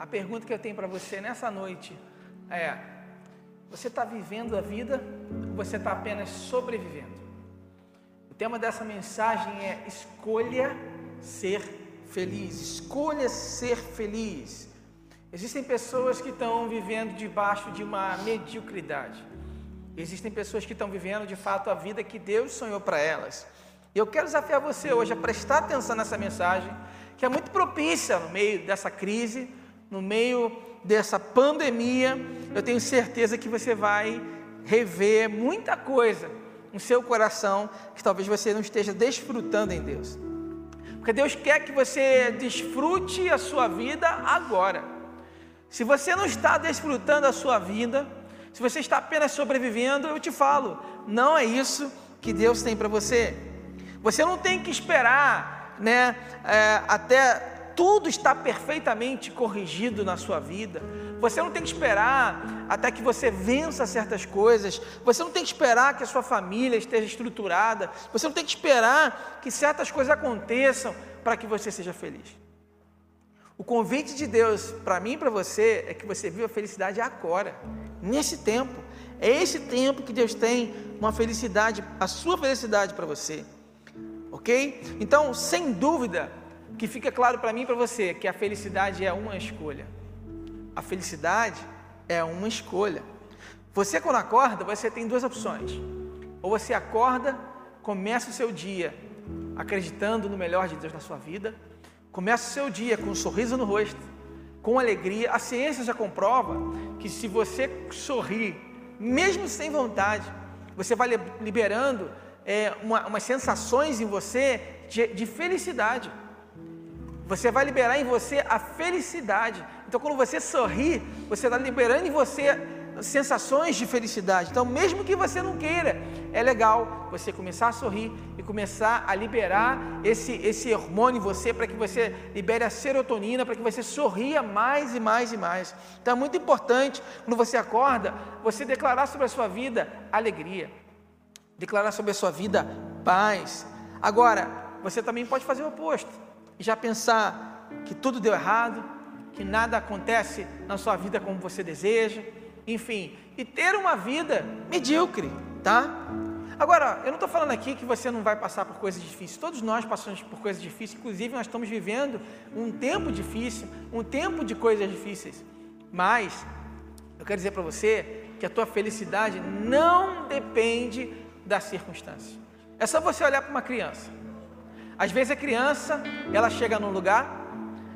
a pergunta que eu tenho para você nessa noite é: você está vivendo a vida ou você está apenas sobrevivendo? O tema dessa mensagem é escolha ser feliz. Escolha ser feliz. Existem pessoas que estão vivendo debaixo de uma mediocridade. Existem pessoas que estão vivendo de fato a vida que Deus sonhou para elas. E eu quero desafiar você hoje a prestar atenção nessa mensagem, que é muito propícia no meio dessa crise, no meio dessa pandemia. Eu tenho certeza que você vai rever muita coisa no seu coração que talvez você não esteja desfrutando em Deus. Porque Deus quer que você desfrute a sua vida agora. Se você não está desfrutando a sua vida, se você está apenas sobrevivendo, eu te falo, não é isso que Deus tem para você. Você não tem que esperar, né, é, até tudo estar perfeitamente corrigido na sua vida. Você não tem que esperar até que você vença certas coisas. Você não tem que esperar que a sua família esteja estruturada. Você não tem que esperar que certas coisas aconteçam para que você seja feliz. O convite de Deus para mim e para você é que você viva a felicidade agora, nesse tempo. É esse tempo que Deus tem uma felicidade, a sua felicidade para você. Ok? Então, sem dúvida, que fica claro para mim e para você que a felicidade é uma escolha. A felicidade é uma escolha. Você, quando acorda, você tem duas opções. Ou você acorda, começa o seu dia acreditando no melhor de Deus na sua vida Começa o seu dia com um sorriso no rosto, com alegria. A ciência já comprova que se você sorrir, mesmo sem vontade, você vai liberando é, uma, umas sensações em você de, de felicidade. Você vai liberar em você a felicidade. Então, quando você sorri, você está liberando em você sensações de felicidade. Então, mesmo que você não queira, é legal você começar a sorrir e começar a liberar esse, esse hormônio em você para que você libere a serotonina, para que você sorria mais e mais e mais. Então, é muito importante, quando você acorda, você declarar sobre a sua vida alegria, declarar sobre a sua vida paz. Agora, você também pode fazer o oposto e já pensar que tudo deu errado, que nada acontece na sua vida como você deseja enfim, e ter uma vida medíocre, tá? Agora, eu não estou falando aqui que você não vai passar por coisas difíceis, todos nós passamos por coisas difíceis, inclusive nós estamos vivendo um tempo difícil, um tempo de coisas difíceis, mas eu quero dizer para você que a tua felicidade não depende das circunstâncias. É só você olhar para uma criança. Às vezes a criança, ela chega num lugar,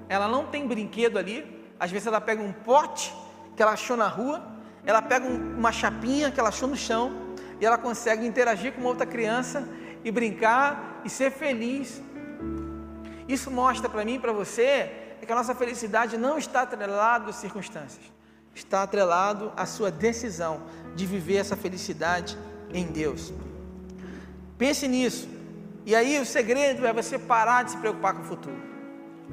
ela não tem brinquedo ali, às vezes ela pega um pote que ela achou na rua, ela pega uma chapinha que ela achou no chão e ela consegue interagir com uma outra criança e brincar e ser feliz. Isso mostra para mim e para você que a nossa felicidade não está atrelada às circunstâncias, está atrelado à sua decisão de viver essa felicidade em Deus. Pense nisso. E aí o segredo é você parar de se preocupar com o futuro.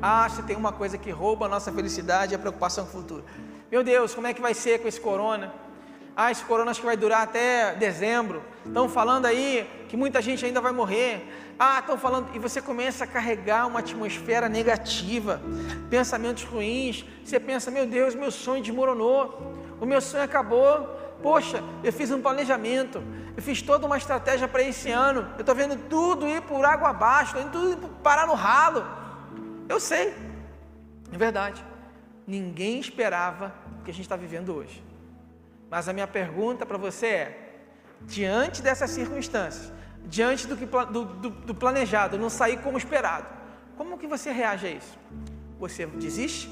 Ah, se tem uma coisa que rouba a nossa felicidade é a preocupação com o futuro. Meu Deus, como é que vai ser com esse corona? Ah, esse corona acho que vai durar até dezembro. Estão falando aí que muita gente ainda vai morrer. Ah, estão falando. E você começa a carregar uma atmosfera negativa, pensamentos ruins. Você pensa, meu Deus, meu sonho desmoronou. O meu sonho acabou. Poxa, eu fiz um planejamento. Eu fiz toda uma estratégia para esse ano. Eu estou vendo tudo ir por água abaixo. Estou tudo parar no ralo. Eu sei. É verdade. Ninguém esperava o que a gente está vivendo hoje. Mas a minha pergunta para você é: diante dessas circunstâncias, diante do, que, do, do, do planejado não sair como esperado, como que você reage a isso? Você desiste?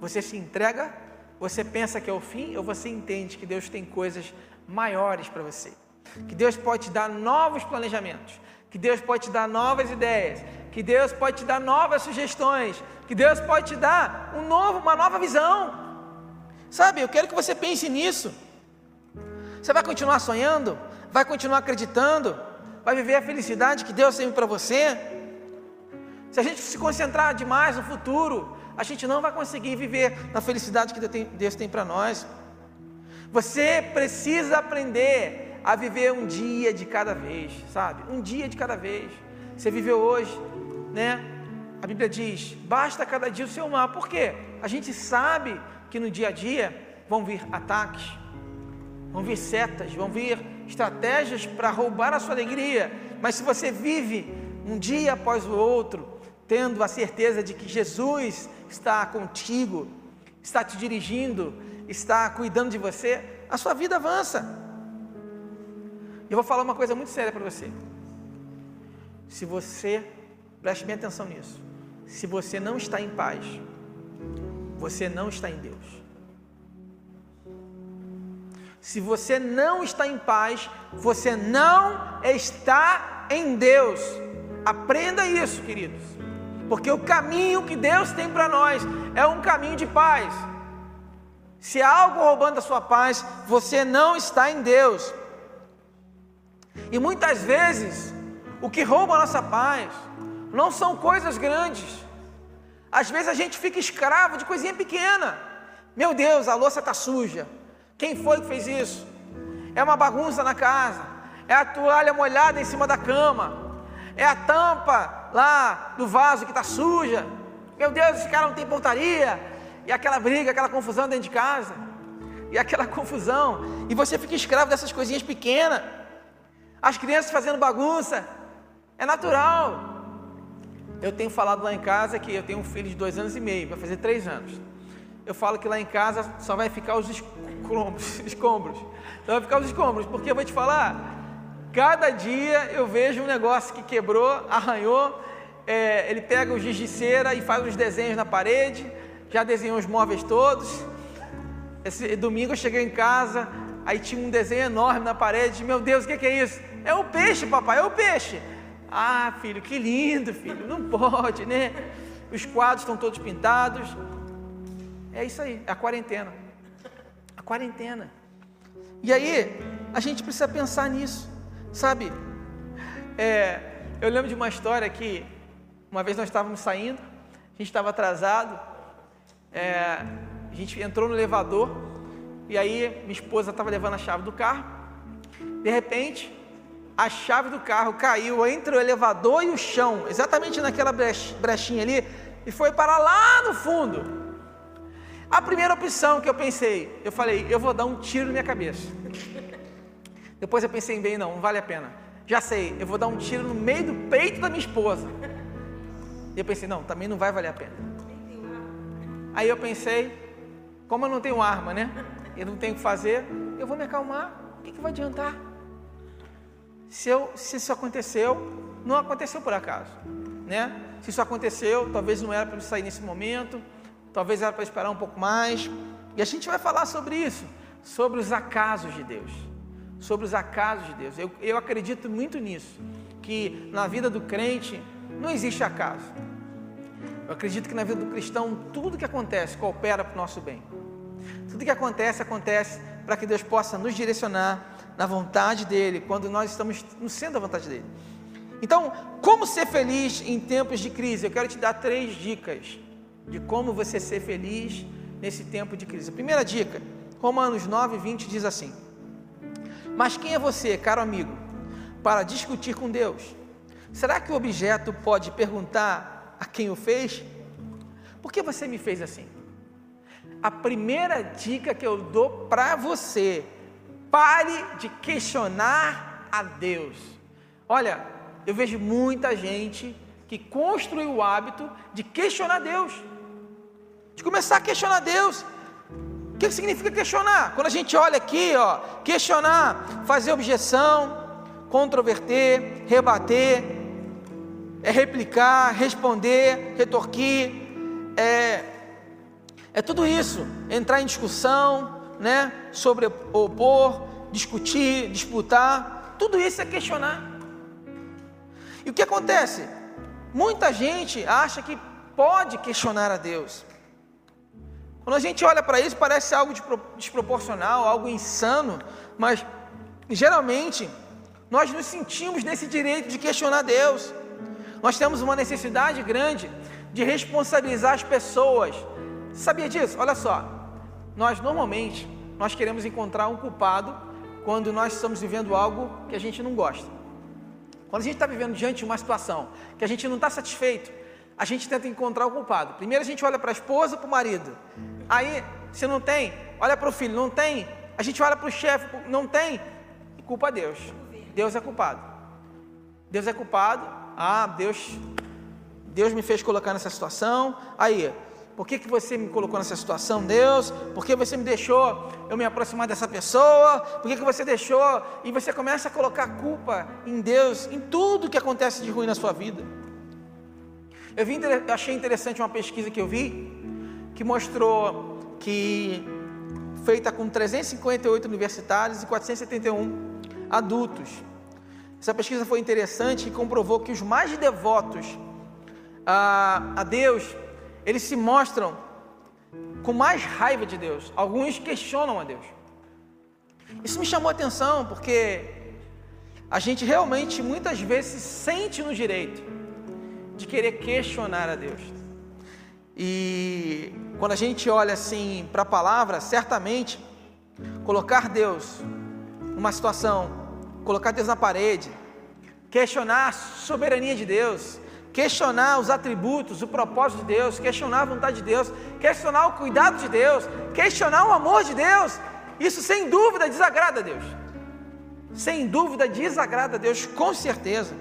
Você se entrega? Você pensa que é o fim? Ou você entende que Deus tem coisas maiores para você? Que Deus pode te dar novos planejamentos, que Deus pode te dar novas ideias, que Deus pode te dar novas sugestões, que Deus pode te dar um novo, uma nova visão. Sabe, eu quero que você pense nisso. Você vai continuar sonhando? Vai continuar acreditando? Vai viver a felicidade que Deus tem para você? Se a gente se concentrar demais no futuro, a gente não vai conseguir viver na felicidade que Deus tem para nós. Você precisa aprender a viver um dia de cada vez, sabe? Um dia de cada vez. Você viveu hoje, né? a Bíblia diz: basta cada dia o seu mal. Por quê? A gente sabe que no dia a dia vão vir ataques, vão vir setas, vão vir estratégias para roubar a sua alegria. Mas se você vive um dia após o outro, tendo a certeza de que Jesus está contigo, está te dirigindo, está cuidando de você, a sua vida avança. Eu vou falar uma coisa muito séria para você. Se você, preste bem atenção nisso, se você não está em paz, você não está em Deus. Se você não está em paz, você não está em Deus. Aprenda isso, queridos. Porque o caminho que Deus tem para nós é um caminho de paz. Se há algo roubando a sua paz, você não está em Deus. E muitas vezes, o que rouba a nossa paz não são coisas grandes. Às vezes a gente fica escravo de coisinha pequena. Meu Deus, a louça está suja. Quem foi que fez isso? É uma bagunça na casa. É a toalha molhada em cima da cama. É a tampa lá do vaso que está suja. Meu Deus, esse cara não tem pontaria. E aquela briga, aquela confusão dentro de casa. E aquela confusão. E você fica escravo dessas coisinhas pequenas. As crianças fazendo bagunça. É natural. Eu tenho falado lá em casa que eu tenho um filho de dois anos e meio, vai fazer três anos. Eu falo que lá em casa só vai ficar os escombros, escombros. Só vai ficar os escombros, porque eu vou te falar, cada dia eu vejo um negócio que quebrou, arranhou, é, ele pega o giz de cera e faz uns desenhos na parede, já desenhou os móveis todos. Esse domingo eu cheguei em casa, aí tinha um desenho enorme na parede, meu Deus, o que, que é isso? É o peixe, papai, é o peixe. Ah, filho, que lindo, filho. Não pode, né? Os quadros estão todos pintados. É isso aí, é a quarentena. A quarentena. E aí, a gente precisa pensar nisso, sabe? É, eu lembro de uma história que uma vez nós estávamos saindo, a gente estava atrasado, é, a gente entrou no elevador e aí minha esposa estava levando a chave do carro. De repente, a chave do carro caiu entre o elevador e o chão, exatamente naquela brechinha ali, e foi para lá no fundo. A primeira opção que eu pensei, eu falei, eu vou dar um tiro na minha cabeça. Depois eu pensei bem, não, não vale a pena. Já sei, eu vou dar um tiro no meio do peito da minha esposa. E eu pensei, não, também não vai valer a pena. Aí eu pensei, como eu não tenho arma, né? Eu não tenho o que fazer, eu vou me acalmar. O que, que vai adiantar? se, eu, se isso aconteceu, não aconteceu por acaso, né? Se isso aconteceu, talvez não era para sair nesse momento, talvez era para esperar um pouco mais. E a gente vai falar sobre isso, sobre os acasos de Deus, sobre os acasos de Deus. Eu, eu acredito muito nisso, que na vida do crente não existe acaso. Eu acredito que na vida do cristão tudo que acontece coopera para o nosso bem. Tudo que acontece acontece para que Deus possa nos direcionar na vontade dEle, quando nós estamos no centro da vontade dEle. Então, como ser feliz em tempos de crise? Eu quero te dar três dicas de como você ser feliz nesse tempo de crise. A primeira dica, Romanos 9, 20 diz assim: Mas quem é você, caro amigo, para discutir com Deus? Será que o objeto pode perguntar a quem o fez? Por que você me fez assim? A primeira dica que eu dou para você Pare de questionar a Deus. Olha, eu vejo muita gente que construiu o hábito de questionar Deus, de começar a questionar Deus. O que significa questionar? Quando a gente olha aqui, ó, questionar, fazer objeção, controverter, rebater, é replicar, responder, retorquir, é, é tudo isso. Entrar em discussão, né, sobrepor, discutir, disputar, tudo isso é questionar. E o que acontece? Muita gente acha que pode questionar a Deus. Quando a gente olha para isso, parece algo desproporcional, algo insano, mas geralmente nós nos sentimos nesse direito de questionar Deus. Nós temos uma necessidade grande de responsabilizar as pessoas. Sabia disso? Olha só, nós normalmente nós queremos encontrar um culpado quando nós estamos vivendo algo que a gente não gosta. Quando a gente está vivendo diante de uma situação que a gente não está satisfeito, a gente tenta encontrar o culpado. Primeiro a gente olha para a esposa, para o marido. Aí, se não tem, olha para o filho, não tem. A gente olha para o chefe, não tem. Culpa Deus. Deus é culpado. Deus é culpado. Ah, Deus, Deus me fez colocar nessa situação. Aí, por que, que você me colocou nessa situação, Deus? Por que você me deixou eu me aproximar dessa pessoa? Por que, que você deixou? E você começa a colocar culpa em Deus, em tudo que acontece de ruim na sua vida. Eu, vi, achei interessante uma pesquisa que eu vi, que mostrou que, feita com 358 universitários e 471 adultos, essa pesquisa foi interessante e comprovou que os mais devotos a, a Deus eles se mostram com mais raiva de Deus. Alguns questionam a Deus. Isso me chamou a atenção porque a gente realmente muitas vezes se sente no direito de querer questionar a Deus. E quando a gente olha assim para a palavra, certamente colocar Deus numa situação, colocar Deus na parede, questionar a soberania de Deus, questionar os atributos, o propósito de Deus, questionar a vontade de Deus, questionar o cuidado de Deus, questionar o amor de Deus, isso sem dúvida desagrada a Deus. Sem dúvida desagrada a Deus, com certeza.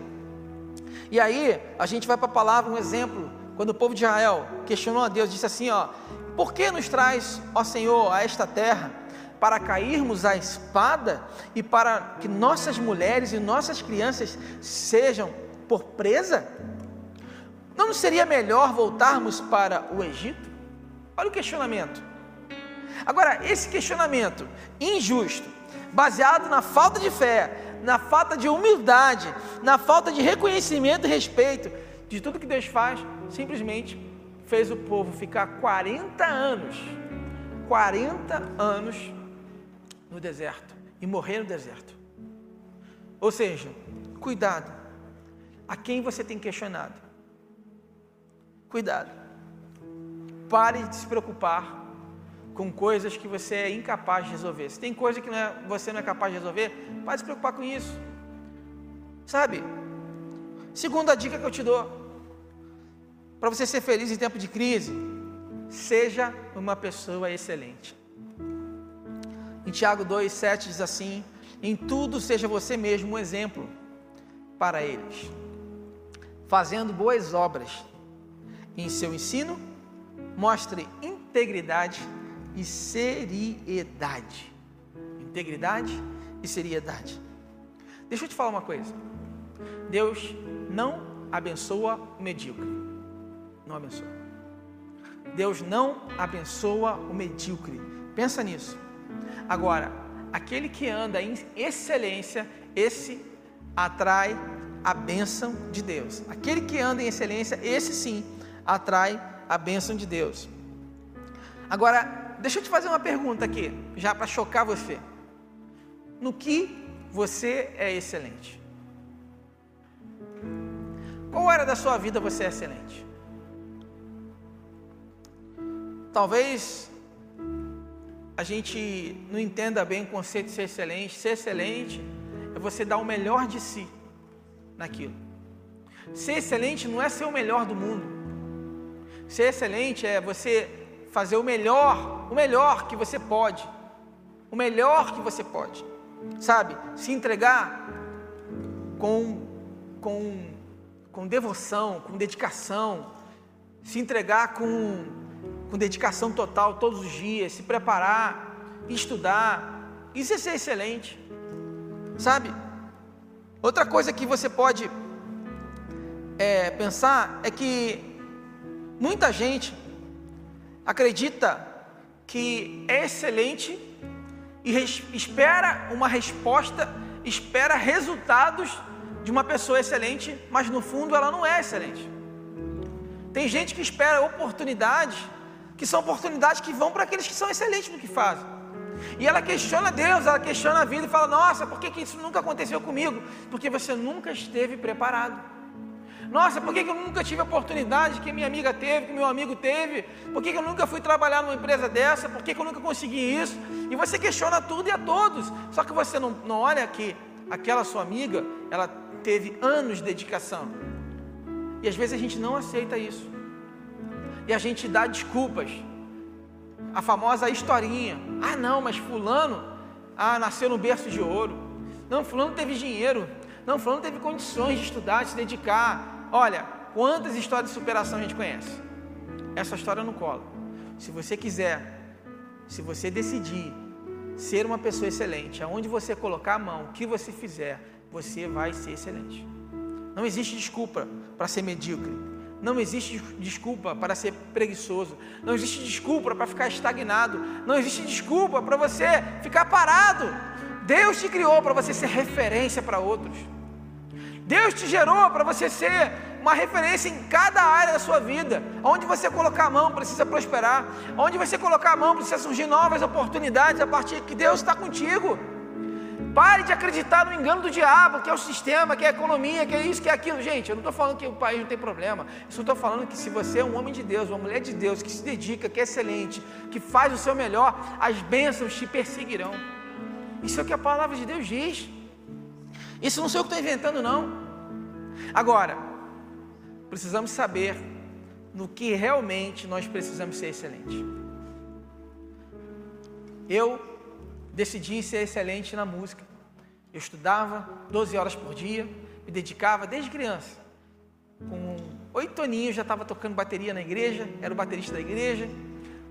E aí, a gente vai para a palavra, um exemplo, quando o povo de Israel questionou a Deus, disse assim: ó, por que nos traz, ó Senhor, a esta terra? Para cairmos à espada e para que nossas mulheres e nossas crianças sejam por presa? Não seria melhor voltarmos para o Egito? Olha o questionamento. Agora, esse questionamento injusto, baseado na falta de fé, na falta de humildade, na falta de reconhecimento e respeito de tudo que Deus faz, simplesmente fez o povo ficar 40 anos, 40 anos no deserto e morrer no deserto. Ou seja, cuidado, a quem você tem questionado? Cuidado. Pare de se preocupar com coisas que você é incapaz de resolver. Se tem coisa que não é, você não é capaz de resolver, pare de se preocupar com isso. Sabe? Segunda dica que eu te dou. Para você ser feliz em tempo de crise, seja uma pessoa excelente. Em Tiago 2,7 diz assim: Em tudo seja você mesmo um exemplo para eles, fazendo boas obras em seu ensino, mostre integridade e seriedade. Integridade e seriedade. Deixa eu te falar uma coisa. Deus não abençoa o medíocre. Não abençoa. Deus não abençoa o medíocre. Pensa nisso. Agora, aquele que anda em excelência, esse atrai a bênção de Deus. Aquele que anda em excelência, esse sim atrai a bênção de Deus. Agora, deixa eu te fazer uma pergunta aqui, já para chocar você. No que você é excelente? Qual área da sua vida você é excelente? Talvez a gente não entenda bem o conceito de ser excelente. Ser excelente é você dar o melhor de si naquilo. Ser excelente não é ser o melhor do mundo. Ser excelente é você fazer o melhor, o melhor que você pode. O melhor que você pode. Sabe? Se entregar com, com, com devoção, com dedicação. Se entregar com, com dedicação total todos os dias. Se preparar, estudar. Isso é ser excelente. Sabe? Outra coisa que você pode é, pensar é que Muita gente acredita que é excelente e espera uma resposta, espera resultados de uma pessoa excelente, mas no fundo ela não é excelente. Tem gente que espera oportunidades, que são oportunidades que vão para aqueles que são excelentes no que fazem. E ela questiona Deus, ela questiona a vida e fala: Nossa, por que, que isso nunca aconteceu comigo? Porque você nunca esteve preparado. Nossa, por que, eu nunca tive a oportunidade que minha amiga teve, que meu amigo teve? Por que, eu nunca fui trabalhar numa empresa dessa? Por que, eu nunca consegui isso? E você questiona tudo e a todos. Só que você não, não olha que aquela sua amiga, ela teve anos de dedicação. E às vezes a gente não aceita isso. E a gente dá desculpas. A famosa historinha. Ah, não, mas fulano, ah, nasceu no berço de ouro. Não, fulano teve dinheiro. Não, fulano teve condições de estudar, de se dedicar. Olha, quantas histórias de superação a gente conhece? Essa história não cola. Se você quiser, se você decidir ser uma pessoa excelente, aonde você colocar a mão, o que você fizer, você vai ser excelente. Não existe desculpa para ser medíocre. Não existe desculpa para ser preguiçoso. Não existe desculpa para ficar estagnado. Não existe desculpa para você ficar parado. Deus te criou para você ser referência para outros. Deus te gerou para você ser uma referência em cada área da sua vida. Onde você colocar a mão precisa prosperar. Onde você colocar a mão precisa surgir novas oportunidades a partir que Deus está contigo. Pare de acreditar no engano do diabo, que é o sistema, que é a economia, que é isso, que é aquilo. Gente, eu não estou falando que o país não tem problema. Eu só estou falando que se você é um homem de Deus, uma mulher de Deus, que se dedica, que é excelente, que faz o seu melhor, as bênçãos te perseguirão. Isso é o que a palavra de Deus diz. Isso não sou eu que estou inventando, não. Agora, precisamos saber no que realmente nós precisamos ser excelente. Eu decidi ser excelente na música. Eu estudava 12 horas por dia, me dedicava desde criança. Com oito aninhos já estava tocando bateria na igreja, era o baterista da igreja.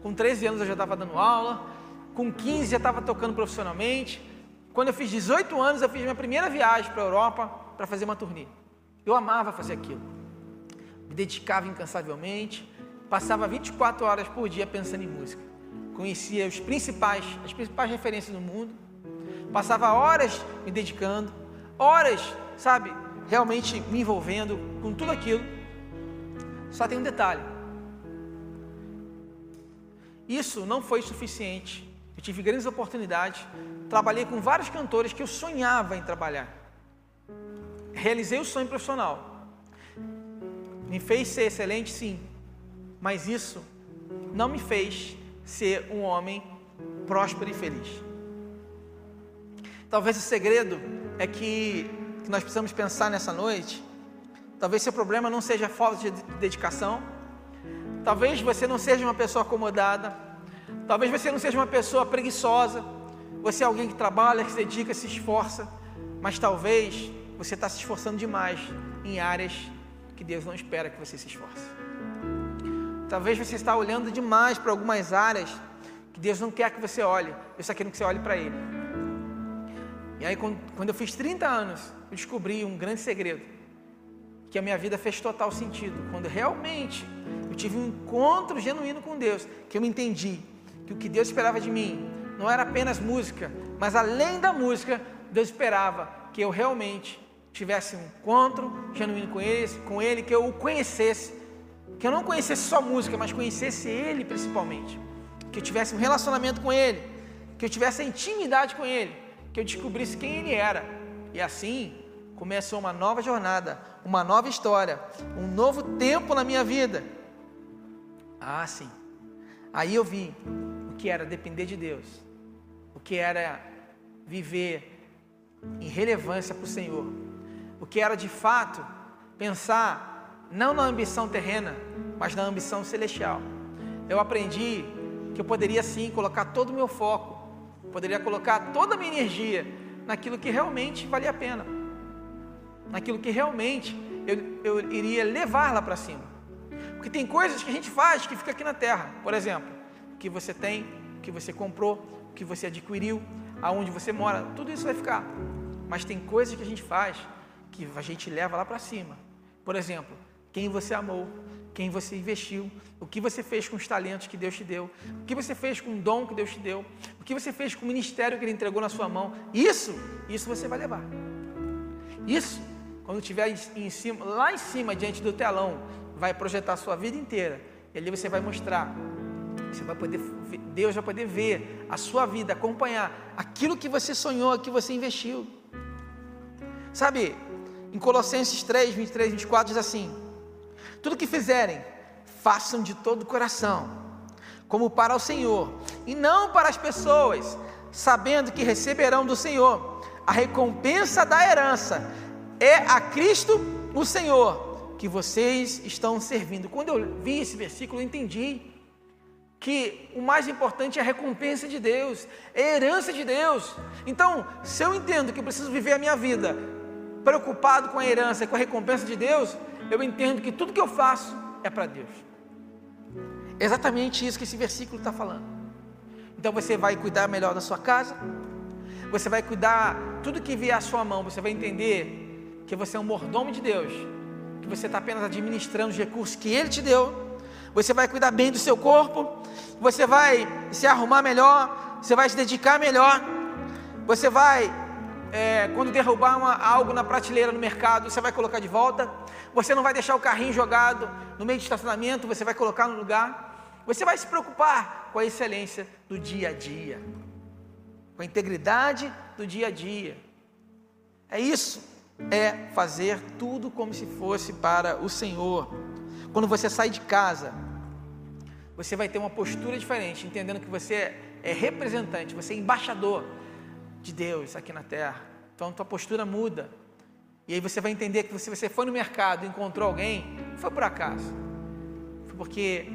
Com 13 anos eu já estava dando aula. Com 15 já estava tocando profissionalmente. Quando eu fiz 18 anos, eu fiz minha primeira viagem para a Europa para fazer uma turnê. Eu amava fazer aquilo. Me dedicava incansavelmente, passava 24 horas por dia pensando em música. Conhecia os principais, as principais referências do mundo Passava horas me dedicando, horas, sabe, realmente me envolvendo com tudo aquilo. Só tem um detalhe. Isso não foi suficiente. Tive grandes oportunidades, trabalhei com vários cantores que eu sonhava em trabalhar. Realizei o sonho profissional. Me fez ser excelente, sim, mas isso não me fez ser um homem próspero e feliz. Talvez o segredo é que, que nós precisamos pensar nessa noite. Talvez seu problema não seja falta de dedicação. Talvez você não seja uma pessoa acomodada. Talvez você não seja uma pessoa preguiçosa. Você é alguém que trabalha, que se dedica, se esforça. Mas talvez você está se esforçando demais em áreas que Deus não espera que você se esforce. Talvez você está olhando demais para algumas áreas que Deus não quer que você olhe. Deus está querendo que você olhe para Ele. E aí, quando eu fiz 30 anos, eu descobri um grande segredo. Que a minha vida fez total sentido. Quando realmente eu tive um encontro genuíno com Deus, que eu me entendi que o que Deus esperava de mim não era apenas música, mas além da música, Deus esperava que eu realmente tivesse um encontro genuíno com Ele, com Ele, que eu o conhecesse, que eu não conhecesse só música, mas conhecesse Ele principalmente, que eu tivesse um relacionamento com Ele, que eu tivesse intimidade com Ele que eu descobrisse quem ele era. E assim começou uma nova jornada, uma nova história, um novo tempo na minha vida. Ah, sim. Aí eu vi o que era depender de Deus, o que era viver em relevância para o Senhor, o que era de fato pensar não na ambição terrena, mas na ambição celestial. Eu aprendi que eu poderia sim colocar todo o meu foco poderia colocar toda a minha energia naquilo que realmente valia a pena, naquilo que realmente eu, eu iria levar lá para cima. Porque tem coisas que a gente faz que fica aqui na terra, por exemplo, o que você tem, o que você comprou, o que você adquiriu, aonde você mora, tudo isso vai ficar. Mas tem coisas que a gente faz que a gente leva lá para cima. Por exemplo, quem você amou, quem você investiu, o que você fez com os talentos que Deus te deu, o que você fez com o dom que Deus te deu, o que você fez com o ministério que Ele entregou na sua mão. Isso, isso você vai levar. Isso, quando estiver em cima, lá em cima, diante do telão, vai projetar a sua vida inteira. E ali você vai mostrar. Você vai poder, Deus vai poder ver a sua vida, acompanhar aquilo que você sonhou, que você investiu. Sabe, em Colossenses 3, 23, 24 diz assim: tudo que fizerem, façam de todo o coração, como para o Senhor, e não para as pessoas, sabendo que receberão do Senhor a recompensa da herança. É a Cristo o Senhor. Que vocês estão servindo. Quando eu vi esse versículo, eu entendi que o mais importante é a recompensa de Deus, é a herança de Deus. Então, se eu entendo que eu preciso viver a minha vida preocupado com a herança com a recompensa de Deus, eu entendo que tudo que eu faço é para Deus. É exatamente isso que esse versículo está falando. Então você vai cuidar melhor da sua casa, você vai cuidar tudo que vier à sua mão, você vai entender que você é um mordomo de Deus, que você está apenas administrando os recursos que Ele te deu. Você vai cuidar bem do seu corpo, você vai se arrumar melhor, você vai se dedicar melhor, você vai é, quando derrubar uma, algo na prateleira no mercado, você vai colocar de volta. Você não vai deixar o carrinho jogado no meio de estacionamento, você vai colocar no lugar. Você vai se preocupar com a excelência do dia a dia, com a integridade do dia a dia. É isso, é fazer tudo como se fosse para o Senhor. Quando você sai de casa, você vai ter uma postura diferente, entendendo que você é representante, você é embaixador de Deus aqui na terra. Então tua postura muda. E aí você vai entender que se você foi no mercado e encontrou alguém, não foi por acaso. Foi porque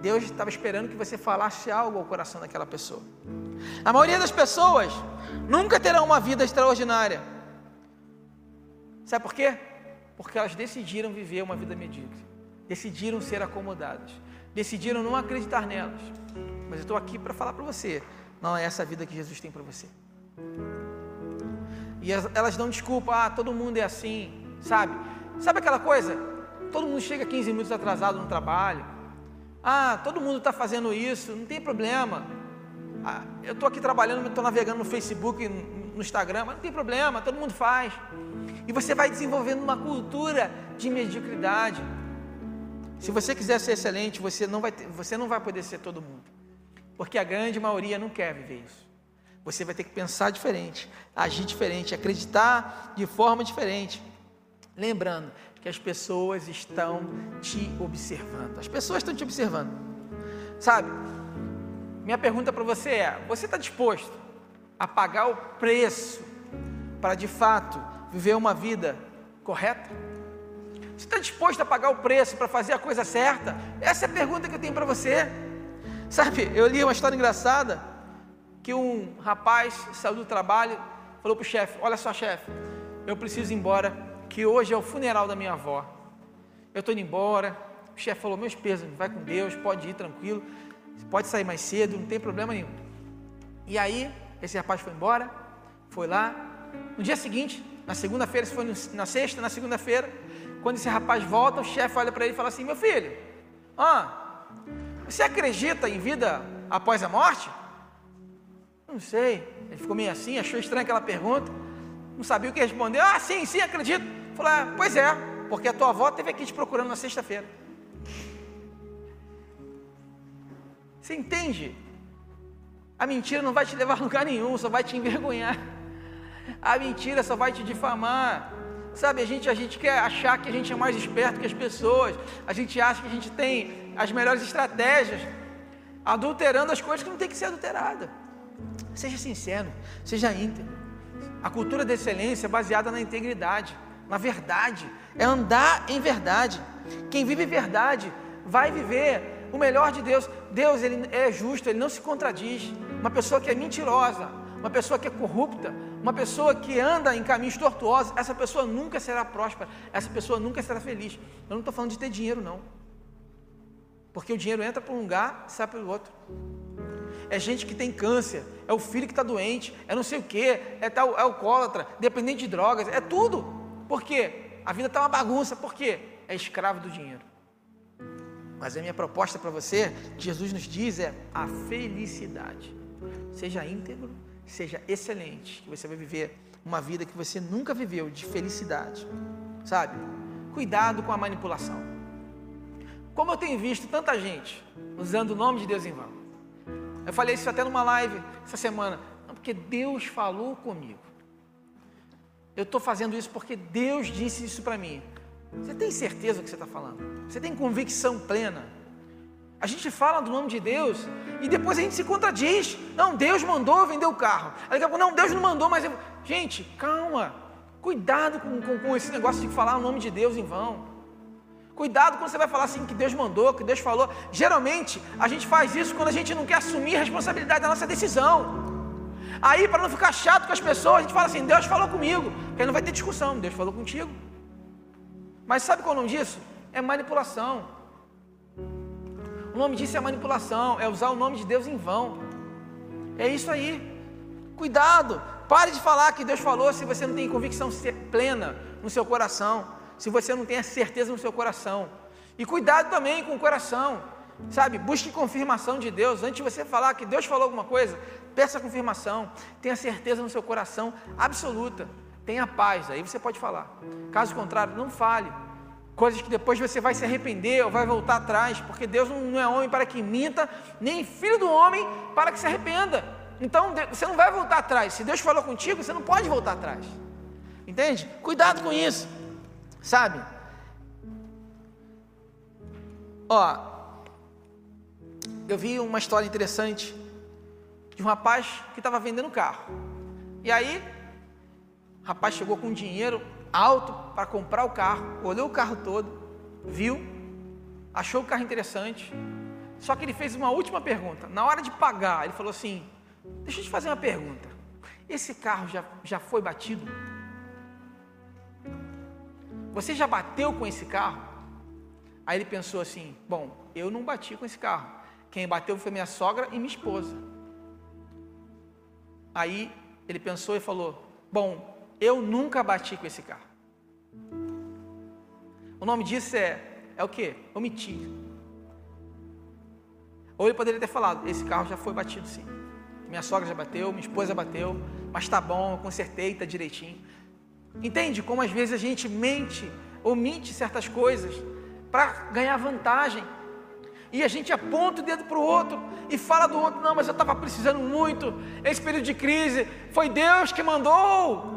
Deus estava esperando que você falasse algo ao coração daquela pessoa. A maioria das pessoas nunca terá uma vida extraordinária. Sabe por quê? Porque elas decidiram viver uma vida medíocre. Decidiram ser acomodadas. Decidiram não acreditar nelas. Mas eu estou aqui para falar para você: não é essa vida que Jesus tem para você. E elas dão desculpa, ah, todo mundo é assim, sabe? Sabe aquela coisa? Todo mundo chega 15 minutos atrasado no trabalho. Ah, todo mundo está fazendo isso, não tem problema. Ah, eu estou aqui trabalhando, estou navegando no Facebook, no Instagram, mas não tem problema, todo mundo faz. E você vai desenvolvendo uma cultura de mediocridade. Se você quiser ser excelente, você não vai, ter, você não vai poder ser todo mundo. Porque a grande maioria não quer viver isso. Você vai ter que pensar diferente, agir diferente, acreditar de forma diferente. Lembrando que as pessoas estão te observando. As pessoas estão te observando. Sabe? Minha pergunta para você é: você está disposto a pagar o preço para de fato viver uma vida correta? Você está disposto a pagar o preço para fazer a coisa certa? Essa é a pergunta que eu tenho para você. Sabe, eu li uma história engraçada que um rapaz saiu do trabalho, falou para o chefe: Olha só, chefe, eu preciso ir embora, que hoje é o funeral da minha avó. Eu estou indo embora. O chefe falou: Meus pesos, vai com Deus, pode ir tranquilo, pode sair mais cedo, não tem problema nenhum. E aí, esse rapaz foi embora, foi lá. No dia seguinte, na segunda-feira, se foi na sexta, na segunda-feira, quando esse rapaz volta, o chefe olha para ele e fala assim: Meu filho, ah, você acredita em vida após a morte? Não sei. Ele ficou meio assim, achou estranha aquela pergunta. Não sabia o que responder. Ah, sim, sim, acredito. Falei, ah, pois é, porque a tua avó esteve aqui te procurando na sexta-feira. Você entende? A mentira não vai te levar a lugar nenhum, só vai te envergonhar. A mentira só vai te difamar. Sabe, a gente, a gente quer achar que a gente é mais esperto que as pessoas. A gente acha que a gente tem as melhores estratégias, adulterando as coisas que não tem que ser adulterada. Seja sincero, seja íntegro. A cultura da excelência é baseada na integridade, na verdade, é andar em verdade. Quem vive verdade vai viver o melhor de Deus. Deus ele é justo, ele não se contradiz. Uma pessoa que é mentirosa, uma pessoa que é corrupta, uma pessoa que anda em caminhos tortuosos, essa pessoa nunca será próspera, essa pessoa nunca será feliz. Eu não estou falando de ter dinheiro, não. Porque o dinheiro entra por um lugar e sai pelo outro é gente que tem câncer, é o filho que está doente, é não sei o que, é, tal, é alcoólatra, dependente de drogas, é tudo. Por quê? A vida está uma bagunça, por quê? É escravo do dinheiro. Mas a minha proposta para você, Jesus nos diz, é a felicidade. Seja íntegro, seja excelente, que você vai viver uma vida que você nunca viveu de felicidade. Sabe? Cuidado com a manipulação. Como eu tenho visto tanta gente usando o nome de Deus em vão. Eu falei isso até numa live essa semana. Não, porque Deus falou comigo. Eu estou fazendo isso porque Deus disse isso para mim. Você tem certeza do que você está falando? Você tem convicção plena? A gente fala do nome de Deus e depois a gente se contradiz. Não, Deus mandou vender o carro. Aí daqui a pouco, não, Deus não mandou, mas. Eu... Gente, calma. Cuidado com, com, com esse negócio de falar o nome de Deus em vão. Cuidado quando você vai falar assim que Deus mandou, que Deus falou. Geralmente a gente faz isso quando a gente não quer assumir a responsabilidade da nossa decisão. Aí, para não ficar chato com as pessoas, a gente fala assim: Deus falou comigo, que aí não vai ter discussão. Deus falou contigo. Mas sabe qual é o nome disso? É manipulação. O nome disso é manipulação, é usar o nome de Deus em vão. É isso aí. Cuidado, pare de falar que Deus falou se você não tem convicção plena no seu coração, se você não tem a certeza no seu coração. E cuidado também com o coração, sabe? Busque confirmação de Deus. Antes de você falar que Deus falou alguma coisa, peça confirmação. Tenha certeza no seu coração absoluta. Tenha paz, aí você pode falar. Caso contrário, não fale coisas que depois você vai se arrepender ou vai voltar atrás, porque Deus não é homem para que minta, nem filho do homem para que se arrependa. Então você não vai voltar atrás. Se Deus falou contigo, você não pode voltar atrás. Entende? Cuidado com isso. Sabe? Ó, eu vi uma história interessante de um rapaz que estava vendendo carro. E aí, o rapaz chegou com dinheiro alto para comprar o carro, olhou o carro todo, viu, achou o carro interessante. Só que ele fez uma última pergunta. Na hora de pagar, ele falou assim: Deixa eu te fazer uma pergunta. Esse carro já, já foi batido? Você já bateu com esse carro? Aí ele pensou assim: Bom, eu não bati com esse carro. Quem bateu foi minha sogra e minha esposa. Aí ele pensou e falou: Bom, eu nunca bati com esse carro. O nome disso é, é o que? Omitir. Ou ele poderia ter falado: esse carro já foi batido sim. Minha sogra já bateu, minha esposa bateu, mas tá bom, eu consertei, tá direitinho. Entende como às vezes a gente mente, omite certas coisas para ganhar vantagem. E a gente aponta o dedo para o outro e fala do outro, não, mas eu estava precisando muito. Esse período de crise foi Deus que mandou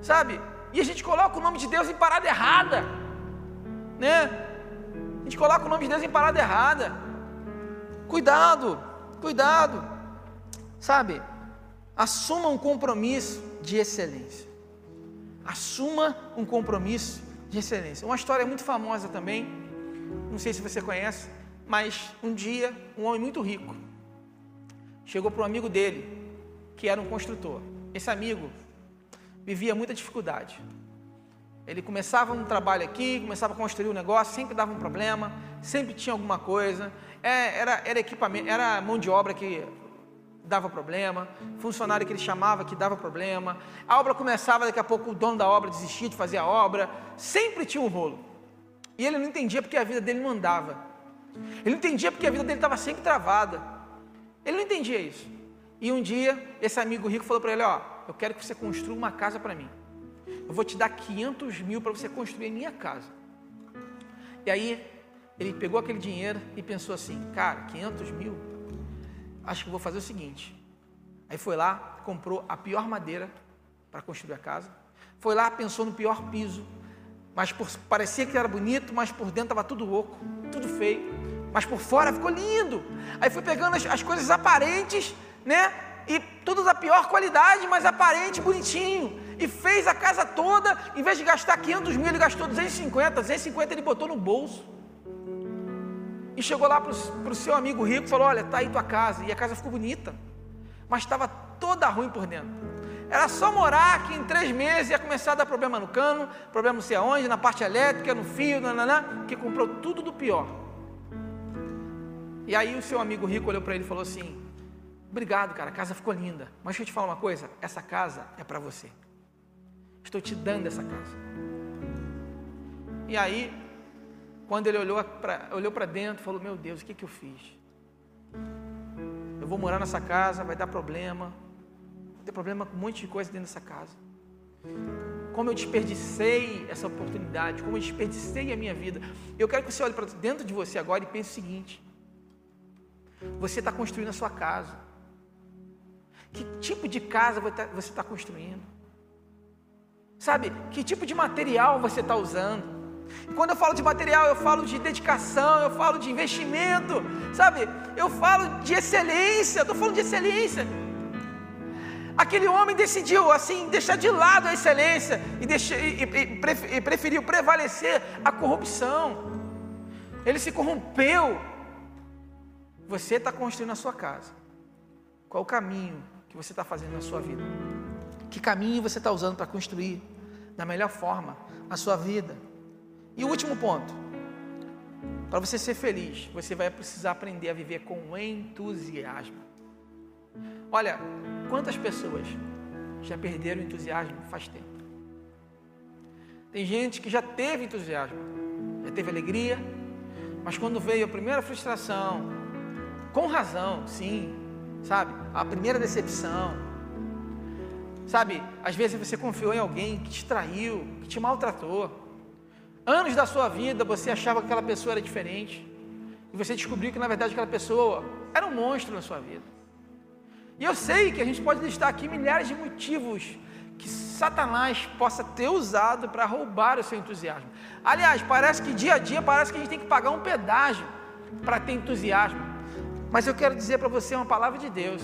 sabe? E a gente coloca o nome de Deus em parada errada, né? A gente coloca o nome de Deus em parada errada. Cuidado, cuidado, sabe? Assuma um compromisso de excelência. Assuma um compromisso de excelência. Uma história muito famosa também, não sei se você conhece, mas um dia um homem muito rico chegou para um amigo dele, que era um construtor. Esse amigo vivia muita dificuldade. Ele começava um trabalho aqui, começava a construir um negócio, sempre dava um problema, sempre tinha alguma coisa. É, era, era equipamento, era mão de obra que dava problema, funcionário que ele chamava que dava problema. A obra começava, daqui a pouco o dono da obra desistia de fazer a obra. Sempre tinha um rolo. E ele não entendia porque a vida dele não andava. Ele não entendia porque a vida dele estava sempre travada. Ele não entendia isso. E um dia, esse amigo rico falou para ele: Ó, eu quero que você construa uma casa para mim. Eu vou te dar 500 mil para você construir a minha casa. E aí, ele pegou aquele dinheiro e pensou assim: Cara, 500 mil? Acho que vou fazer o seguinte. Aí foi lá, comprou a pior madeira para construir a casa. Foi lá, pensou no pior piso. Mas por, parecia que era bonito, mas por dentro estava tudo oco, tudo feio. Mas por fora ficou lindo. Aí foi pegando as, as coisas aparentes, né? E tudo da pior qualidade, mas aparente, bonitinho. E fez a casa toda, em vez de gastar 500 mil, ele gastou 250. 250 ele botou no bolso. E chegou lá para o seu amigo rico e falou: Olha, está aí tua casa. E a casa ficou bonita, mas estava toda ruim por dentro. Era só morar que em três meses ia começar a dar problema no cano, problema não sei aonde, na parte elétrica, no fio, nananã, que comprou tudo do pior. E aí o seu amigo rico olhou para ele e falou assim: Obrigado, cara, a casa ficou linda. Mas deixa eu te falar uma coisa: essa casa é para você. Estou te dando essa casa. E aí, quando ele olhou para olhou dentro, falou: Meu Deus, o que, que eu fiz? Eu vou morar nessa casa, vai dar problema. Vai ter problema com um monte de coisa dentro dessa casa. Como eu desperdicei essa oportunidade, como eu desperdicei a minha vida. Eu quero que você olhe para dentro de você agora e pense o seguinte: você está construindo a sua casa. Que tipo de casa você está construindo? Sabe, que tipo de material você está usando? E quando eu falo de material, eu falo de dedicação, eu falo de investimento, sabe? Eu falo de excelência, estou falando de excelência. Aquele homem decidiu, assim, deixar de lado a excelência e, deixar, e, e, e preferiu prevalecer a corrupção. ele se corrompeu. Você está construindo a sua casa. Qual o caminho que você está fazendo na sua vida? Que caminho você está usando para construir da melhor forma a sua vida? E o último ponto: para você ser feliz, você vai precisar aprender a viver com entusiasmo. Olha, quantas pessoas já perderam entusiasmo faz tempo? Tem gente que já teve entusiasmo, já teve alegria, mas quando veio a primeira frustração, com razão, sim, sabe? A primeira decepção, sabe? Às vezes você confiou em alguém que te traiu, que te maltratou. Anos da sua vida você achava que aquela pessoa era diferente, e você descobriu que na verdade aquela pessoa era um monstro na sua vida. E eu sei que a gente pode listar aqui milhares de motivos que Satanás possa ter usado para roubar o seu entusiasmo. Aliás, parece que dia a dia parece que a gente tem que pagar um pedágio para ter entusiasmo. Mas eu quero dizer para você uma palavra de Deus,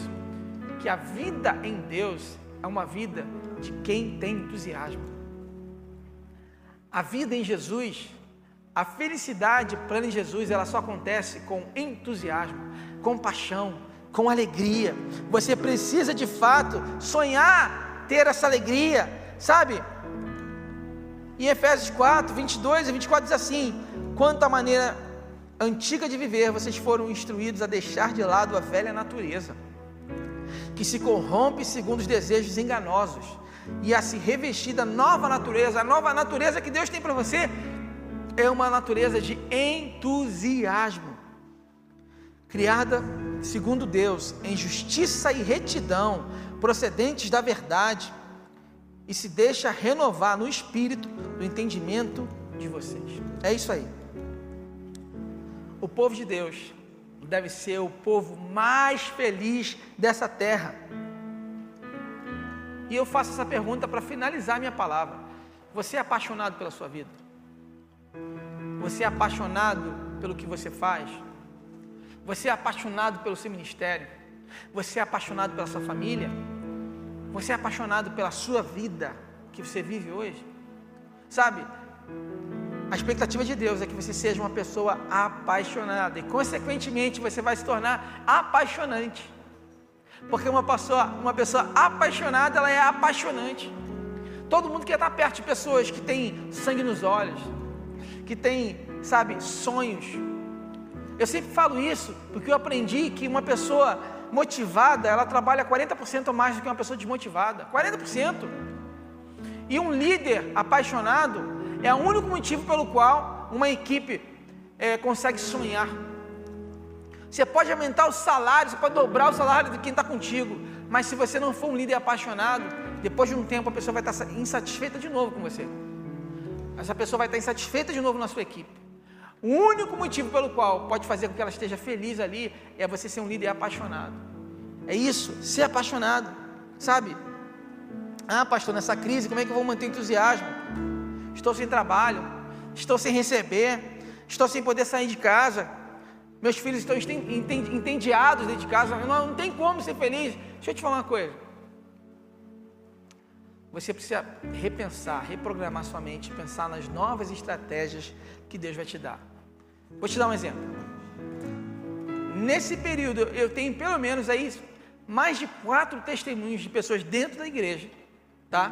que a vida em Deus é uma vida de quem tem entusiasmo. A vida em Jesus, a felicidade plena em Jesus, ela só acontece com entusiasmo, com paixão, com alegria. Você precisa de fato sonhar ter essa alegria, sabe? Em Efésios 4, 22 e 24 diz assim: Quanto à maneira antiga de viver, vocês foram instruídos a deixar de lado a velha natureza, que se corrompe segundo os desejos enganosos, e a se revestir da nova natureza. A nova natureza que Deus tem para você é uma natureza de entusiasmo, criada segundo Deus, em justiça e retidão, procedentes da verdade, e se deixa renovar no espírito do entendimento de vocês. É isso aí. O povo de Deus deve ser o povo mais feliz dessa terra. E eu faço essa pergunta para finalizar minha palavra. Você é apaixonado pela sua vida? Você é apaixonado pelo que você faz? Você é apaixonado pelo seu ministério? Você é apaixonado pela sua família? Você é apaixonado pela sua vida que você vive hoje? Sabe, a expectativa de Deus é que você seja uma pessoa apaixonada e, consequentemente, você vai se tornar apaixonante. Porque uma pessoa, uma pessoa apaixonada, ela é apaixonante. Todo mundo quer estar perto de pessoas que têm sangue nos olhos, que têm, sabe, sonhos. Eu sempre falo isso porque eu aprendi que uma pessoa motivada, ela trabalha 40% mais do que uma pessoa desmotivada. 40%. E um líder apaixonado, é o único motivo pelo qual uma equipe é, consegue sonhar. Você pode aumentar o salário, você pode dobrar o salário de quem está contigo, mas se você não for um líder apaixonado, depois de um tempo a pessoa vai estar insatisfeita de novo com você. Essa pessoa vai estar insatisfeita de novo na sua equipe. O único motivo pelo qual pode fazer com que ela esteja feliz ali é você ser um líder apaixonado. É isso, ser apaixonado, sabe? Ah, pastor, nessa crise, como é que eu vou manter entusiasmo? Estou sem trabalho, estou sem receber, estou sem poder sair de casa, meus filhos estão entendiados dentro de casa, não, não tem como ser feliz. Deixa eu te falar uma coisa. Você precisa repensar, reprogramar sua mente, pensar nas novas estratégias que Deus vai te dar. Vou te dar um exemplo. Nesse período, eu tenho pelo menos aí mais de quatro testemunhos de pessoas dentro da igreja, tá?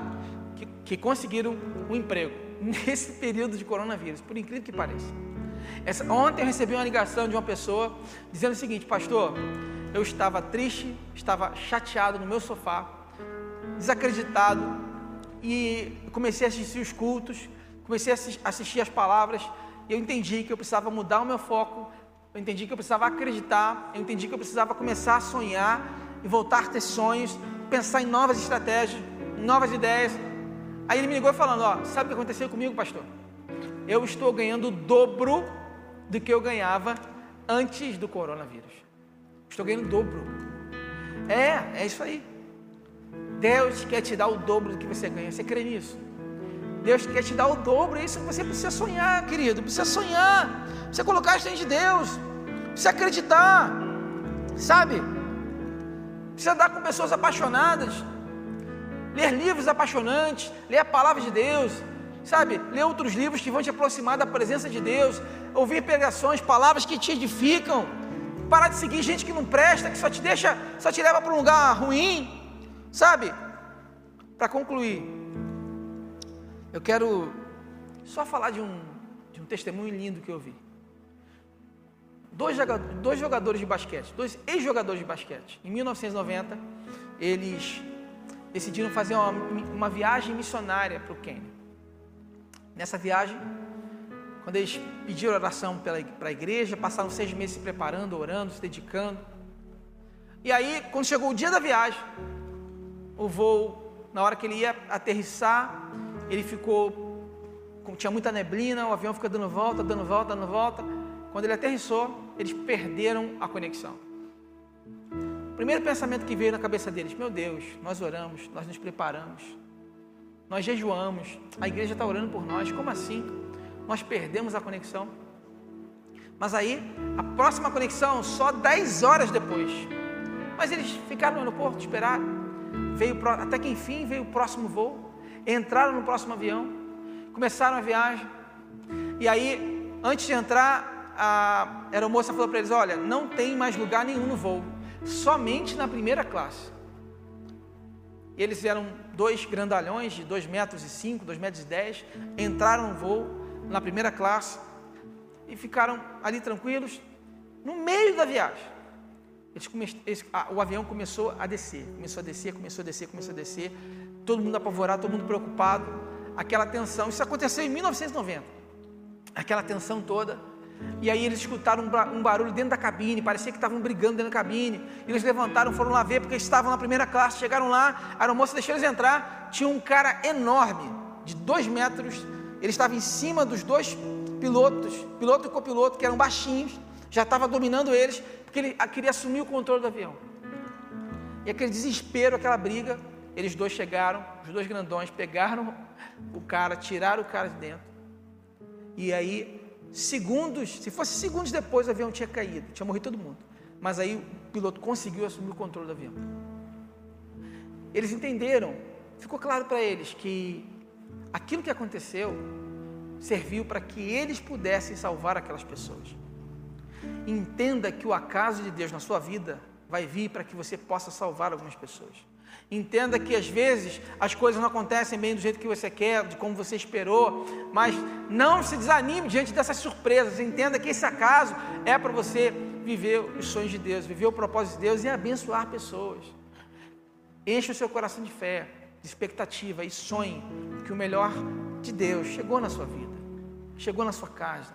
Que, que conseguiram um emprego nesse período de coronavírus, por incrível que pareça. Essa, ontem eu recebi uma ligação de uma pessoa dizendo o seguinte, pastor, eu estava triste, estava chateado no meu sofá, desacreditado, e comecei a assistir os cultos, comecei a assistir as palavras, e eu entendi que eu precisava mudar o meu foco, eu entendi que eu precisava acreditar, eu entendi que eu precisava começar a sonhar e voltar a ter sonhos, pensar em novas estratégias, novas ideias, Aí ele me ligou falando: Ó, sabe o que aconteceu comigo, pastor? Eu estou ganhando o dobro do que eu ganhava antes do coronavírus. Estou ganhando o dobro. É, é isso aí. Deus quer te dar o dobro do que você ganha. Você crê nisso? Deus quer te dar o dobro. É isso que você precisa sonhar, querido. Precisa sonhar. Precisa colocar diante de Deus. Precisa acreditar. Sabe? Precisa dar com pessoas apaixonadas ler livros apaixonantes, ler a palavra de Deus, sabe, ler outros livros que vão te aproximar da presença de Deus, ouvir pregações, palavras que te edificam, parar de seguir gente que não presta, que só te deixa, só te leva para um lugar ruim, sabe? Para concluir, eu quero só falar de um, de um testemunho lindo que eu vi. Dois, dois jogadores de basquete, dois ex-jogadores de basquete, em 1990, eles decidiram fazer uma, uma viagem missionária para o Quênia. Nessa viagem, quando eles pediram oração para a igreja, passaram seis meses se preparando, orando, se dedicando. E aí, quando chegou o dia da viagem, o voo, na hora que ele ia aterrissar, ele ficou, tinha muita neblina, o avião fica dando volta, dando volta, dando volta. Quando ele aterrissou, eles perderam a conexão. Primeiro pensamento que veio na cabeça deles: Meu Deus, nós oramos, nós nos preparamos, nós jejuamos, a igreja está orando por nós, como assim? Nós perdemos a conexão. Mas aí, a próxima conexão só 10 horas depois. Mas eles ficaram no aeroporto, esperaram. Veio, até que enfim veio o próximo voo. Entraram no próximo avião. Começaram a viagem. E aí, antes de entrar, a aeromoça falou para eles: Olha, não tem mais lugar nenhum no voo somente na primeira classe. Eles eram dois grandalhões de 2 metros e 5, 2 metros e 10, entraram no voo na primeira classe e ficaram ali tranquilos no meio da viagem. Eles come, eles, a, o avião começou a descer, começou a descer, começou a descer, começou a descer, todo mundo apavorado, todo mundo preocupado, aquela tensão. Isso aconteceu em 1990. Aquela tensão toda. E aí eles escutaram um barulho dentro da cabine, parecia que estavam brigando dentro da cabine. Eles levantaram, foram lá ver, porque estavam na primeira classe, chegaram lá, a aeromoça deixou eles entrar. Tinha um cara enorme, de dois metros. Ele estava em cima dos dois pilotos, piloto e copiloto, que eram baixinhos, já estava dominando eles, porque ele queria assumir o controle do avião. E aquele desespero, aquela briga, eles dois chegaram, os dois grandões, pegaram o cara, tiraram o cara de dentro. E aí segundos, se fosse segundos depois, o avião tinha caído, tinha morrido todo mundo. Mas aí o piloto conseguiu assumir o controle do avião. Eles entenderam, ficou claro para eles que aquilo que aconteceu serviu para que eles pudessem salvar aquelas pessoas. Entenda que o acaso de Deus na sua vida vai vir para que você possa salvar algumas pessoas. Entenda que às vezes as coisas não acontecem bem do jeito que você quer, de como você esperou, mas não se desanime diante dessas surpresas. Entenda que esse acaso é para você viver os sonhos de Deus, viver o propósito de Deus e abençoar pessoas. Enche o seu coração de fé, de expectativa e sonhe que o melhor de Deus chegou na sua vida, chegou na sua casa.